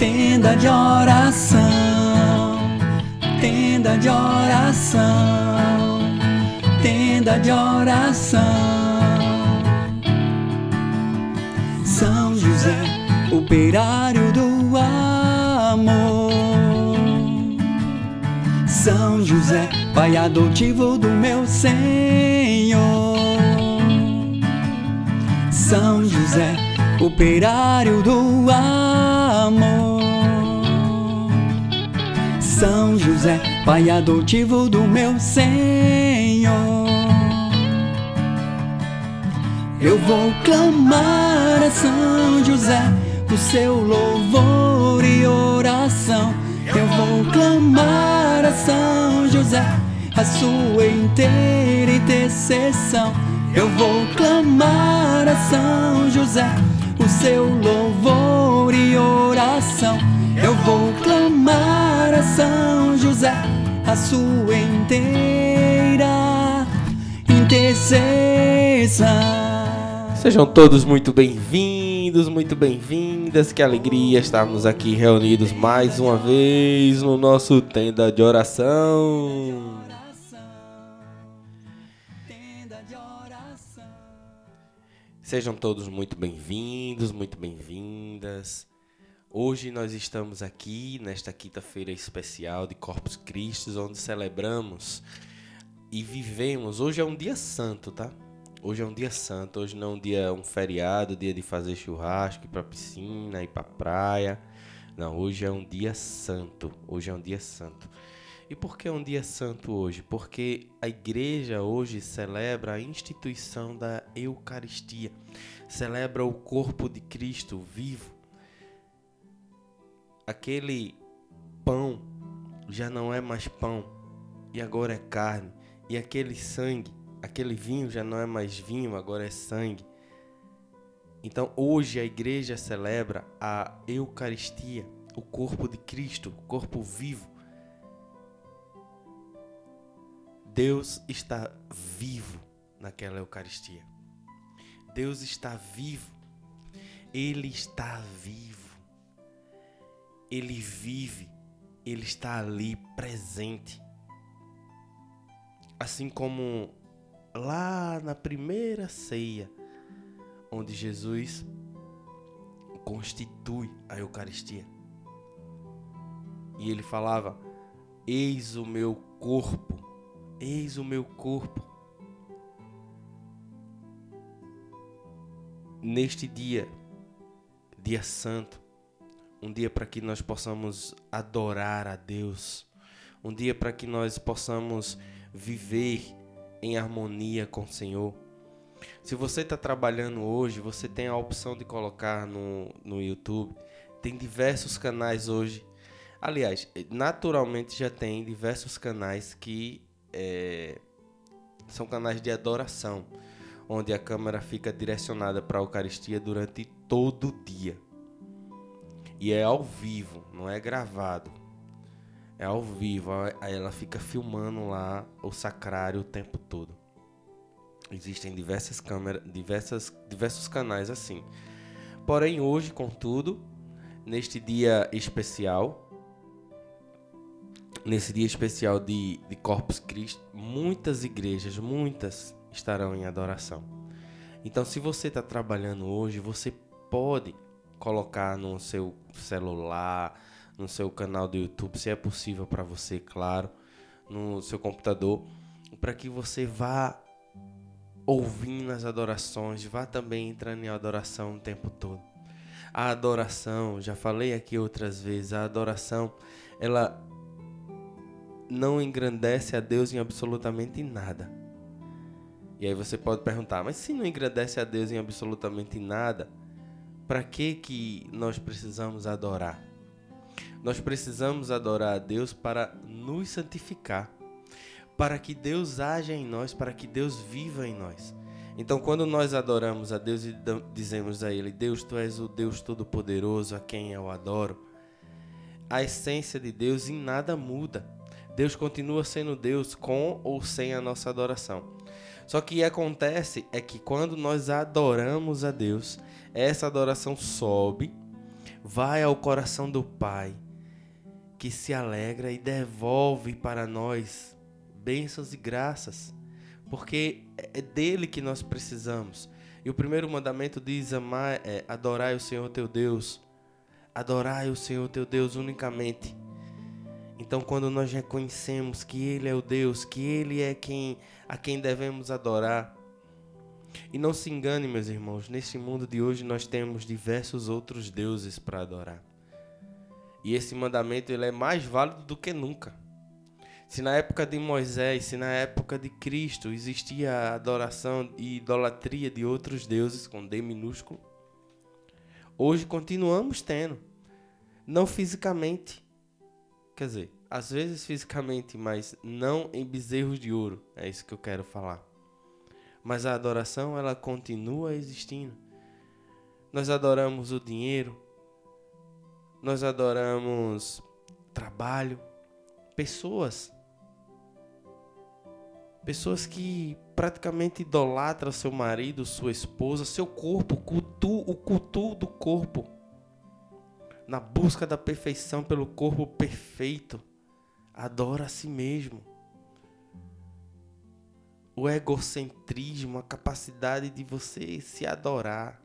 tenda de oração, tenda de oração, tenda de oração. São José, operário do amor. São José, pai adotivo do meu Senhor. São José, operário do amor. São José, pai adotivo do meu Senhor. Eu vou clamar a São José o seu louvor e oração. Eu vou clamar a São José a sua inteira intercessão. Eu vou clamar a São José o seu louvor e oração. Eu vou clamar a São José a sua inteira intercessão. Sejam todos muito bem-vindos, muito bem-vindas. Que alegria estarmos aqui reunidos mais uma vez no nosso tenda de oração. Sejam todos muito bem-vindos, muito bem-vindas. Hoje nós estamos aqui nesta quinta-feira especial de Corpus Christi, onde celebramos e vivemos. Hoje é um dia santo, tá? Hoje é um dia santo, hoje não é um dia um feriado, dia de fazer churrasco, ir pra piscina, ir pra praia. Não, hoje é um dia santo. Hoje é um dia santo. E por que é um dia santo hoje? Porque a igreja hoje celebra a instituição da Eucaristia. Celebra o corpo de Cristo vivo. Aquele pão já não é mais pão e agora é carne. E aquele sangue aquele vinho já não é mais vinho, agora é sangue. Então hoje a igreja celebra a Eucaristia, o corpo de Cristo, o corpo vivo. Deus está vivo naquela Eucaristia. Deus está vivo. Ele está vivo. Ele vive. Ele está ali presente. Assim como lá na primeira ceia, onde Jesus constitui a Eucaristia. E ele falava: Eis o meu corpo, eis o meu corpo. Neste dia, dia santo, um dia para que nós possamos adorar a Deus, um dia para que nós possamos viver em harmonia com o Senhor. Se você está trabalhando hoje, você tem a opção de colocar no, no YouTube. Tem diversos canais hoje. Aliás, naturalmente já tem diversos canais que é, são canais de adoração, onde a câmera fica direcionada para a Eucaristia durante todo o dia. E é ao vivo, não é gravado é ao vivo, aí ela fica filmando lá o sacrário o tempo todo. Existem diversas câmeras, diversas, diversos canais assim. Porém, hoje, contudo, neste dia especial, nesse dia especial de, de Corpus Christi, muitas igrejas, muitas, estarão em adoração. Então, se você está trabalhando hoje, você pode colocar no seu celular, no seu canal do YouTube, se é possível para você, claro, no seu computador, para que você vá ouvindo as adorações, vá também entrando em adoração o tempo todo. A adoração, já falei aqui outras vezes, a adoração, ela não engrandece a Deus em absolutamente nada. E aí você pode perguntar, mas se não engrandece a Deus em absolutamente nada, para que que nós precisamos adorar? Nós precisamos adorar a Deus para nos santificar, para que Deus haja em nós, para que Deus viva em nós. Então, quando nós adoramos a Deus e dizemos a Ele: Deus, tu és o Deus Todo-Poderoso a quem eu adoro, a essência de Deus em nada muda. Deus continua sendo Deus com ou sem a nossa adoração. Só que acontece é que quando nós adoramos a Deus, essa adoração sobe vai ao coração do Pai, que se alegra e devolve para nós bênçãos e graças, porque é dele que nós precisamos. E o primeiro mandamento diz: amar, é, adorai o Senhor teu Deus. Adorai o Senhor teu Deus unicamente. Então, quando nós reconhecemos que Ele é o Deus, que Ele é quem a quem devemos adorar, e não se engane, meus irmãos, neste mundo de hoje nós temos diversos outros deuses para adorar. E esse mandamento ele é mais válido do que nunca. Se na época de Moisés, se na época de Cristo existia a adoração e idolatria de outros deuses com D minúsculo, hoje continuamos tendo. Não fisicamente. Quer dizer, às vezes fisicamente, mas não em bezerros de ouro. É isso que eu quero falar. Mas a adoração, ela continua existindo. Nós adoramos o dinheiro, nós adoramos trabalho, pessoas Pessoas que praticamente idolatram seu marido, sua esposa, seu corpo, cultu, o culto do corpo. Na busca da perfeição pelo corpo perfeito. Adora a si mesmo. O egocentrismo, a capacidade de você se adorar.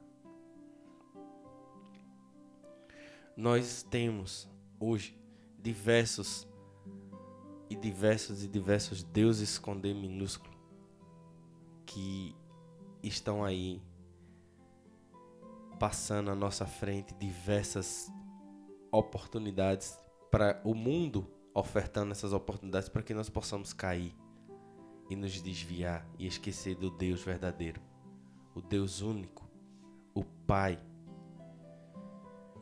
Nós temos hoje diversos e diversos e diversos deuses com D minúsculo que estão aí passando à nossa frente diversas oportunidades para o mundo ofertando essas oportunidades para que nós possamos cair e nos desviar e esquecer do Deus verdadeiro, o Deus único, o Pai.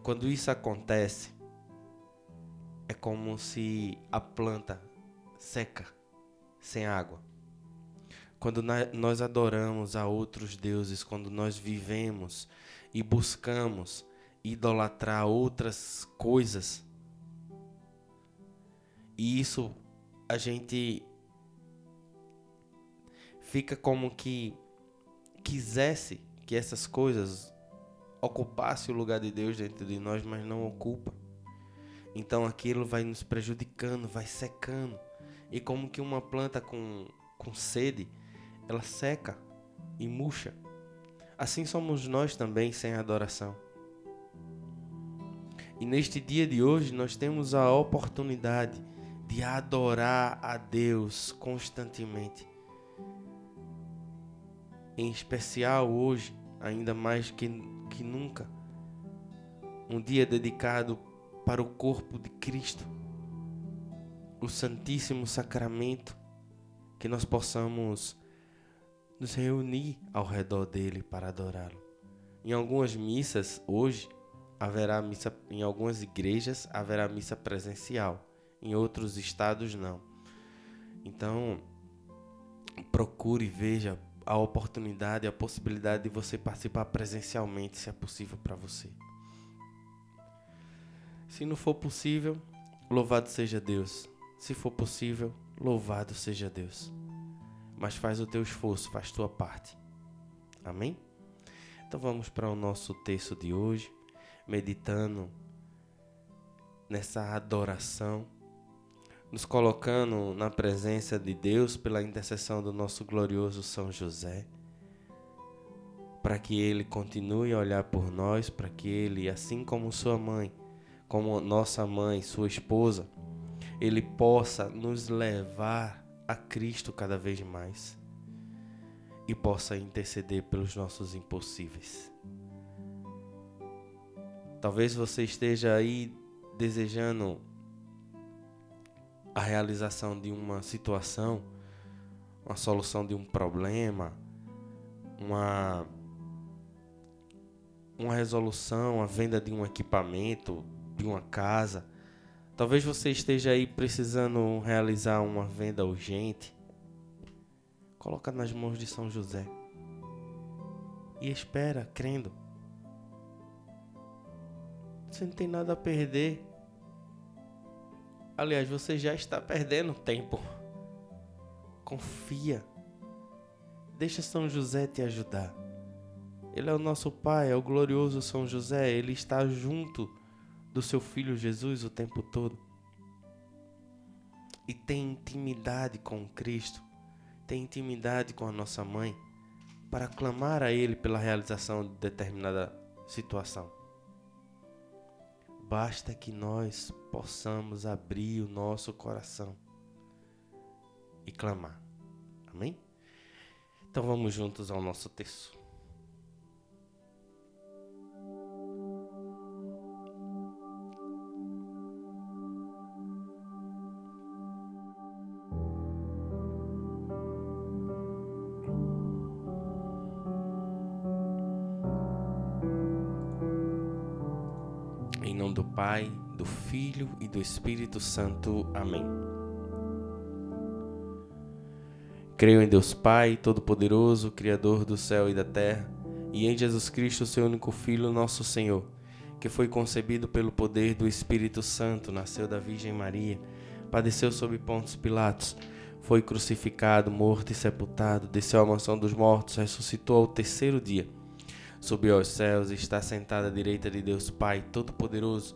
Quando isso acontece, é como se a planta seca, sem água. Quando nós adoramos a outros deuses, quando nós vivemos e buscamos idolatrar outras coisas, e isso a gente fica como que quisesse que essas coisas ocupassem o lugar de Deus dentro de nós, mas não ocupa. Então aquilo vai nos prejudicando, vai secando. E como que uma planta com, com sede, ela seca e murcha. Assim somos nós também sem adoração. E neste dia de hoje nós temos a oportunidade de adorar a Deus constantemente. Em especial hoje, ainda mais que, que nunca, um dia dedicado para o corpo de Cristo o Santíssimo Sacramento, que nós possamos nos reunir ao redor dele para adorá-lo. Em algumas missas hoje haverá missa em algumas igrejas haverá missa presencial, em outros estados não. Então, procure veja a oportunidade, a possibilidade de você participar presencialmente, se é possível para você. Se não for possível, louvado seja Deus. Se for possível, louvado seja Deus. Mas faz o teu esforço, faz tua parte. Amém? Então vamos para o nosso texto de hoje, meditando nessa adoração, nos colocando na presença de Deus pela intercessão do nosso glorioso São José, para que ele continue a olhar por nós, para que ele, assim como sua mãe, como nossa mãe, sua esposa, ele possa nos levar a Cristo cada vez mais e possa interceder pelos nossos impossíveis. Talvez você esteja aí desejando a realização de uma situação, uma solução de um problema, uma uma resolução, a venda de um equipamento, de uma casa, Talvez você esteja aí precisando realizar uma venda urgente. Coloca nas mãos de São José. E espera, crendo. Você não tem nada a perder. Aliás, você já está perdendo tempo. Confia. Deixa São José te ajudar. Ele é o nosso Pai, é o glorioso São José. Ele está junto do seu filho Jesus o tempo todo? E tem intimidade com Cristo? Tem intimidade com a nossa mãe? Para clamar a Ele pela realização de determinada situação? Basta que nós possamos abrir o nosso coração e clamar. Amém? Então vamos juntos ao nosso texto. E do Espírito Santo. Amém. Creio em Deus Pai, Todo-Poderoso, Criador do céu e da terra, e em Jesus Cristo, seu único Filho, nosso Senhor, que foi concebido pelo poder do Espírito Santo, nasceu da Virgem Maria, padeceu sob Pontos Pilatos, foi crucificado, morto e sepultado, desceu à mansão dos mortos, ressuscitou ao terceiro dia, subiu aos céus e está sentado à direita de Deus Pai, Todo-Poderoso,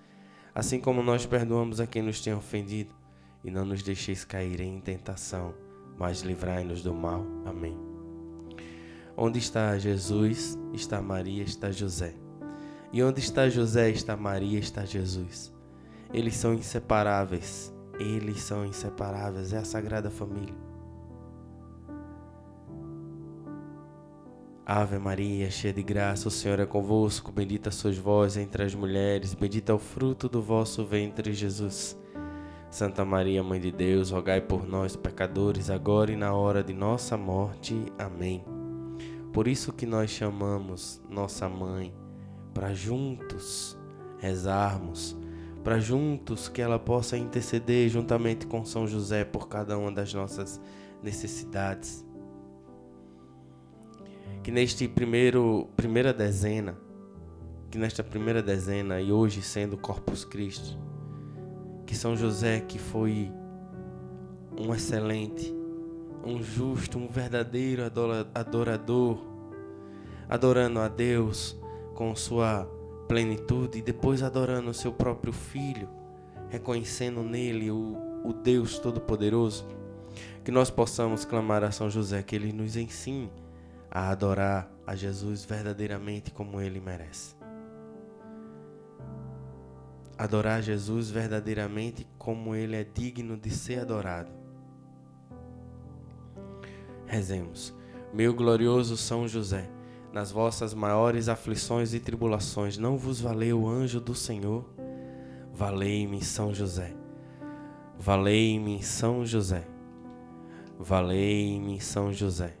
assim como nós perdoamos a quem nos tem ofendido e não nos deixeis cair em tentação, mas livrai-nos do mal. Amém. Onde está Jesus, está Maria, está José. E onde está José, está Maria, está Jesus. Eles são inseparáveis. Eles são inseparáveis. É a Sagrada Família. Ave Maria, cheia de graça, o Senhor é convosco. Bendita sois vós entre as mulheres. Bendito é o fruto do vosso ventre, Jesus. Santa Maria, Mãe de Deus, rogai por nós, pecadores, agora e na hora de nossa morte. Amém. Por isso que nós chamamos nossa mãe para juntos rezarmos, para juntos que ela possa interceder juntamente com São José por cada uma das nossas necessidades. Que neste primeiro primeira dezena, que nesta primeira dezena e hoje sendo Corpus Christi, que São José, que foi um excelente, um justo, um verdadeiro adorador, adorando a Deus com sua plenitude e depois adorando o seu próprio filho, reconhecendo nele o, o Deus Todo-Poderoso, que nós possamos clamar a São José que ele nos ensine a adorar a Jesus verdadeiramente como ele merece adorar Jesus verdadeiramente como ele é digno de ser adorado. Rezemos. Meu glorioso São José, nas vossas maiores aflições e tribulações, não vos valeu o anjo do Senhor? Valei-me, São José. Valei-me, São José. Valei-me, São José.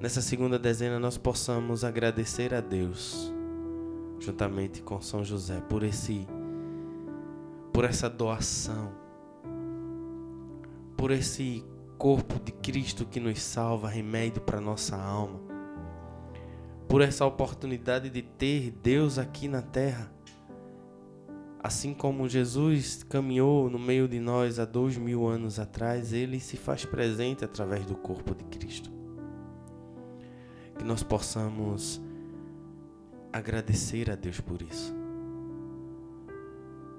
Nessa segunda dezena nós possamos agradecer a Deus juntamente com São José, por esse por essa doação, por esse corpo de Cristo que nos salva, remédio para nossa alma, por essa oportunidade de ter Deus aqui na terra. Assim como Jesus caminhou no meio de nós há dois mil anos atrás, Ele se faz presente através do corpo de Cristo. Que nós possamos agradecer a Deus por isso.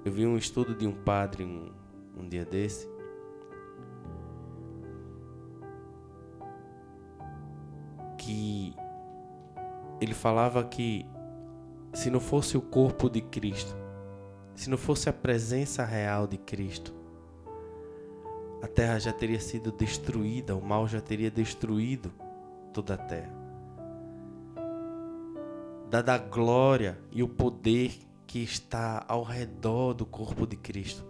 Eu vi um estudo de um padre um, um dia desse. Que ele falava que se não fosse o corpo de Cristo, se não fosse a presença real de Cristo, a terra já teria sido destruída, o mal já teria destruído toda a terra. Dada a glória e o poder que está ao redor do corpo de Cristo.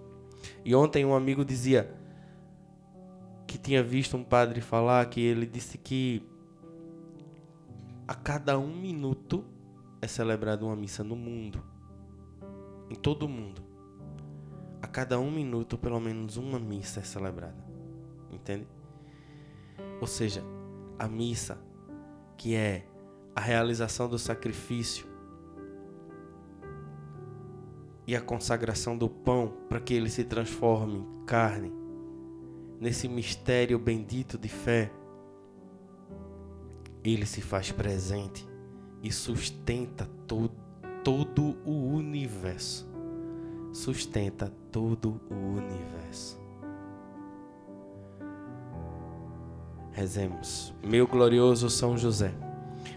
E ontem um amigo dizia que tinha visto um padre falar que ele disse que a cada um minuto é celebrada uma missa no mundo, em todo o mundo. A cada um minuto, pelo menos uma missa é celebrada. Entende? Ou seja, a missa, que é a realização do sacrifício e a consagração do pão para que ele se transforme em carne, nesse mistério bendito de fé, ele se faz presente e sustenta todo, todo o universo. Sustenta todo o universo. Rezemos. Meu glorioso São José,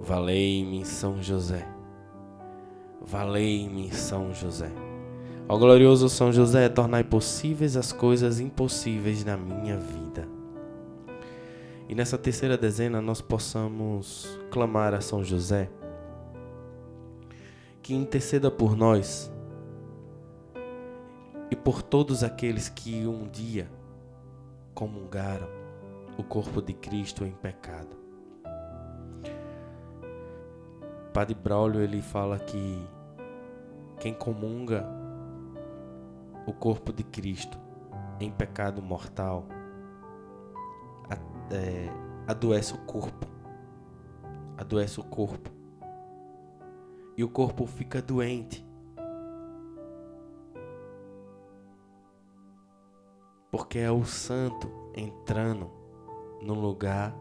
Valei-me, São José. Valei-me, São José. Ó glorioso São José, tornai possíveis as coisas impossíveis na minha vida. E nessa terceira dezena nós possamos clamar a São José que interceda por nós e por todos aqueles que um dia comungaram o corpo de Cristo em pecado. Padre Braulio ele fala que quem comunga o corpo de Cristo em pecado mortal é, adoece o corpo. Adoece o corpo. E o corpo fica doente. Porque é o santo entrando num lugar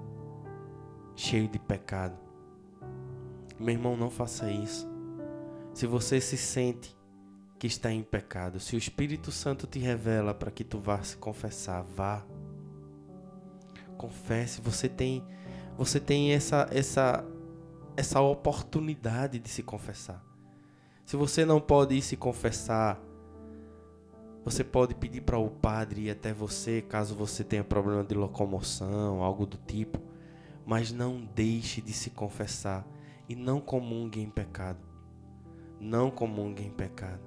cheio de pecado. Meu irmão, não faça isso. Se você se sente que está em pecado, se o Espírito Santo te revela para que tu vá se confessar, vá. Confesse, você tem você tem essa essa essa oportunidade de se confessar. Se você não pode ir se confessar, você pode pedir para o padre ir até você, caso você tenha problema de locomoção, algo do tipo, mas não deixe de se confessar e não comungue em pecado. Não comungue em pecado.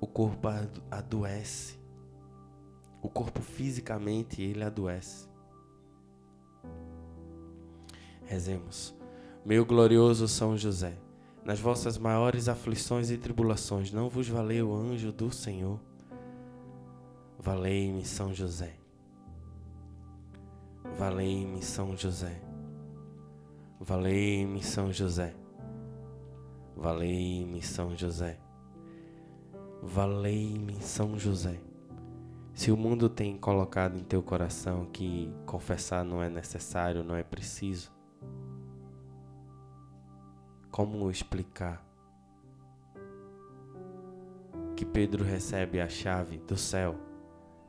O corpo adoece. O corpo fisicamente ele adoece. Rezemos. Meu glorioso São José, nas vossas maiores aflições e tribulações, não vos valeu o anjo do Senhor? Valei-me, São José. Valei-me, São José. Valei-me, São José. Valei-me, São José. Valei-me, São José. Se o mundo tem colocado em teu coração que confessar não é necessário, não é preciso, como explicar que Pedro recebe a chave do céu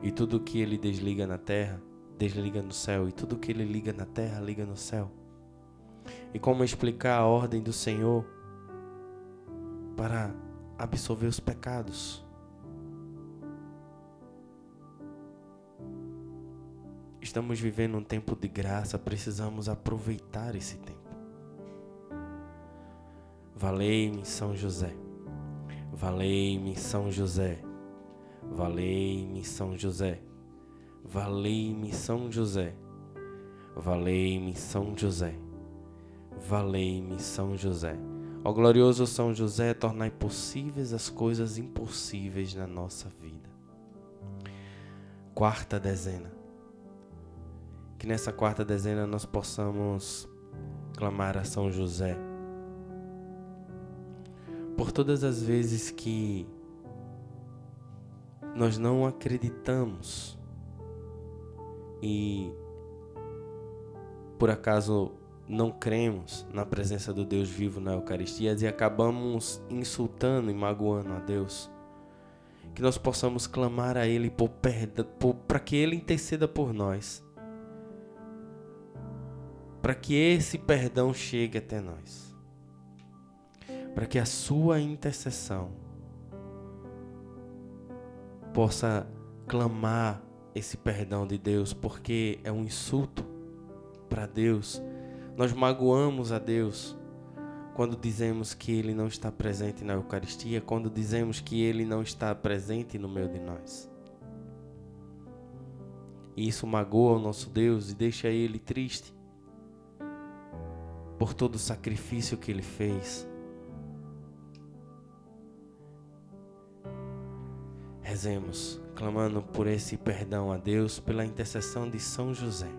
e tudo que ele desliga na terra, desliga no céu, e tudo que ele liga na terra, liga no céu? E como explicar a ordem do Senhor para absolver os pecados? Estamos vivendo um tempo de graça, precisamos aproveitar esse tempo. Valei-me, São José. Valei-me, São José. Valei-me, São José. Valei-me, São José. Valei-me, São José. Valei-me, São José. Ó glorioso São José, tornai possíveis as coisas impossíveis na nossa vida. Quarta dezena. Que nessa quarta dezena nós possamos clamar a São José por todas as vezes que nós não acreditamos e por acaso não cremos na presença do Deus vivo na Eucaristia e acabamos insultando e magoando a Deus. Que nós possamos clamar a Ele por para que Ele interceda por nós. Para que esse perdão chegue até nós. Para que a sua intercessão possa clamar esse perdão de Deus, porque é um insulto para Deus. Nós magoamos a Deus quando dizemos que Ele não está presente na Eucaristia, quando dizemos que Ele não está presente no meio de nós. E isso magoa o nosso Deus e deixa Ele triste por todo o sacrifício que Ele fez. Rezemos, clamando por esse perdão a Deus pela intercessão de São José.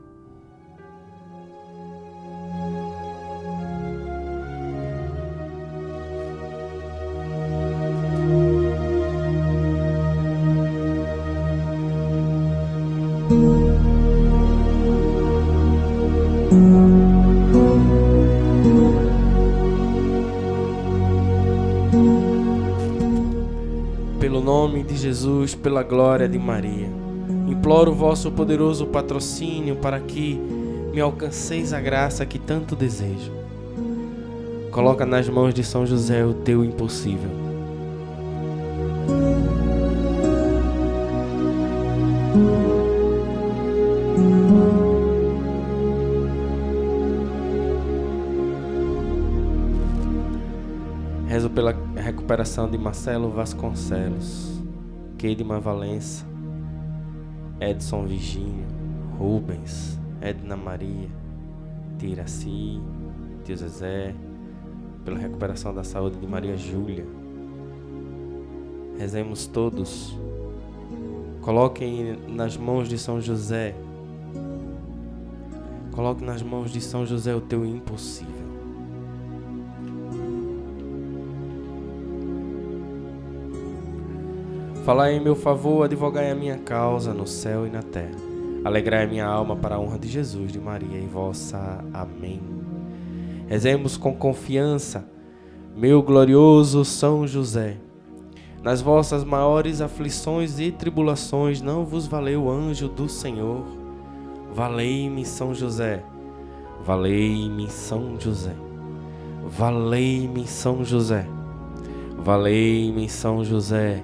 Pela glória de Maria. Imploro o vosso poderoso patrocínio para que me alcanceis a graça que tanto desejo. Coloca nas mãos de São José o teu impossível. Rezo pela recuperação de Marcelo Vasconcelos. Keidman Valença, Edson Virgínio, Rubens, Edna Maria, Tiraci, Tio Zezé, pela recuperação da saúde de Maria Júlia. Rezemos todos. Coloquem nas mãos de São José. Coloque nas mãos de São José o teu impossível. Falai em meu favor, advogai a minha causa no céu e na terra. Alegrai a minha alma para a honra de Jesus, de Maria e vossa. Amém. Rezemos com confiança, meu glorioso São José. Nas vossas maiores aflições e tribulações não vos valeu o anjo do Senhor. Valei-me, São José. Valei-me, São José. Valei-me, São José. Valei-me, São José.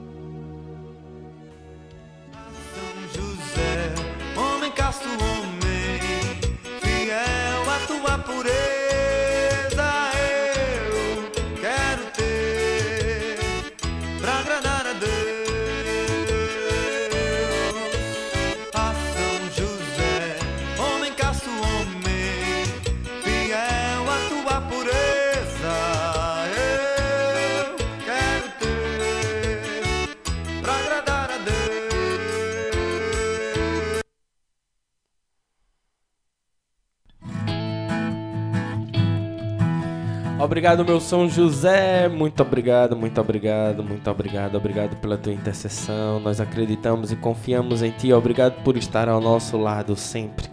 Obrigado, meu São José. Muito obrigado, muito obrigado, muito obrigado. Obrigado pela tua intercessão. Nós acreditamos e confiamos em ti. Obrigado por estar ao nosso lado sempre.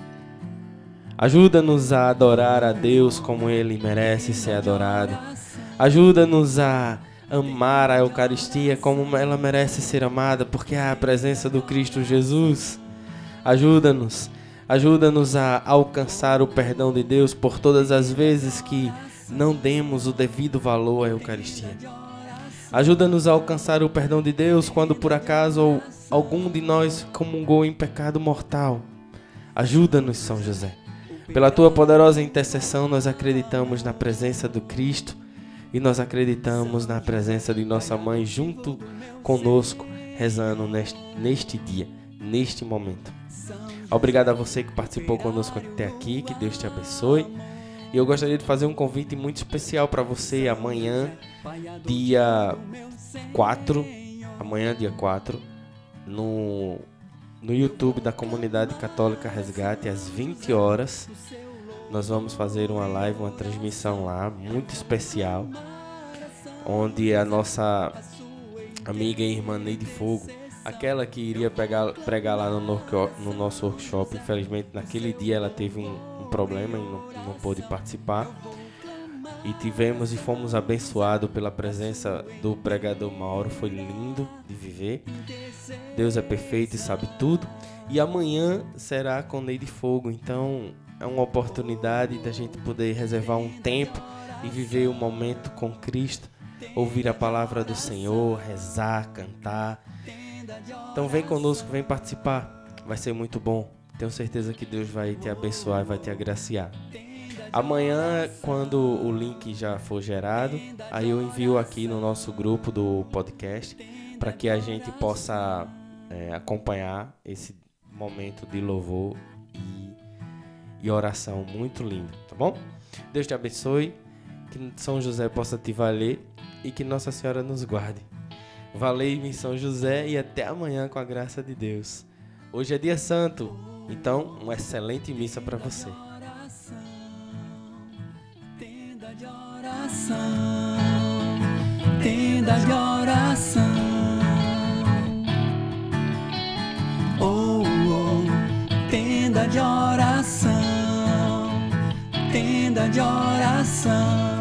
Ajuda-nos a adorar a Deus como ele merece ser adorado. Ajuda-nos a amar a Eucaristia como ela merece ser amada, porque é a presença do Cristo Jesus. Ajuda-nos, ajuda-nos a alcançar o perdão de Deus por todas as vezes que não demos o devido valor à Eucaristia. Ajuda-nos a alcançar o perdão de Deus quando por acaso algum de nós comungou em pecado mortal. Ajuda-nos, São José. Pela tua poderosa intercessão, nós acreditamos na presença do Cristo e nós acreditamos na presença de nossa mãe junto conosco, rezando neste, neste dia, neste momento. Obrigado a você que participou conosco até aqui, que Deus te abençoe. E eu gostaria de fazer um convite muito especial para você amanhã, dia 4, amanhã dia 4, no no YouTube da Comunidade Católica Resgate às 20 horas. Nós vamos fazer uma live, uma transmissão lá, muito especial, onde a nossa amiga e irmã Neide Fogo, aquela que iria pegar, pregar lá no, no nosso workshop, infelizmente naquele dia ela teve um problema e não, não pôde participar. E tivemos e fomos abençoados pela presença do pregador Mauro, foi lindo de viver. Deus é perfeito e sabe tudo. E amanhã será com Neide Fogo, então é uma oportunidade da gente poder reservar um tempo e viver um momento com Cristo, ouvir a palavra do Senhor, rezar, cantar. Então vem conosco, vem participar, vai ser muito bom. Tenho certeza que Deus vai te abençoar e vai te agraciar. Amanhã, quando o link já for gerado, aí eu envio aqui no nosso grupo do podcast para que a gente possa é, acompanhar esse momento de louvor e, e oração muito lindo, tá bom? Deus te abençoe, que São José possa te valer e que Nossa Senhora nos guarde. Valei-me São José e até amanhã com a graça de Deus. Hoje é dia santo, então uma excelente missa para você. tenda de oração. Oh, oh, tenda de oração, tenda de oração.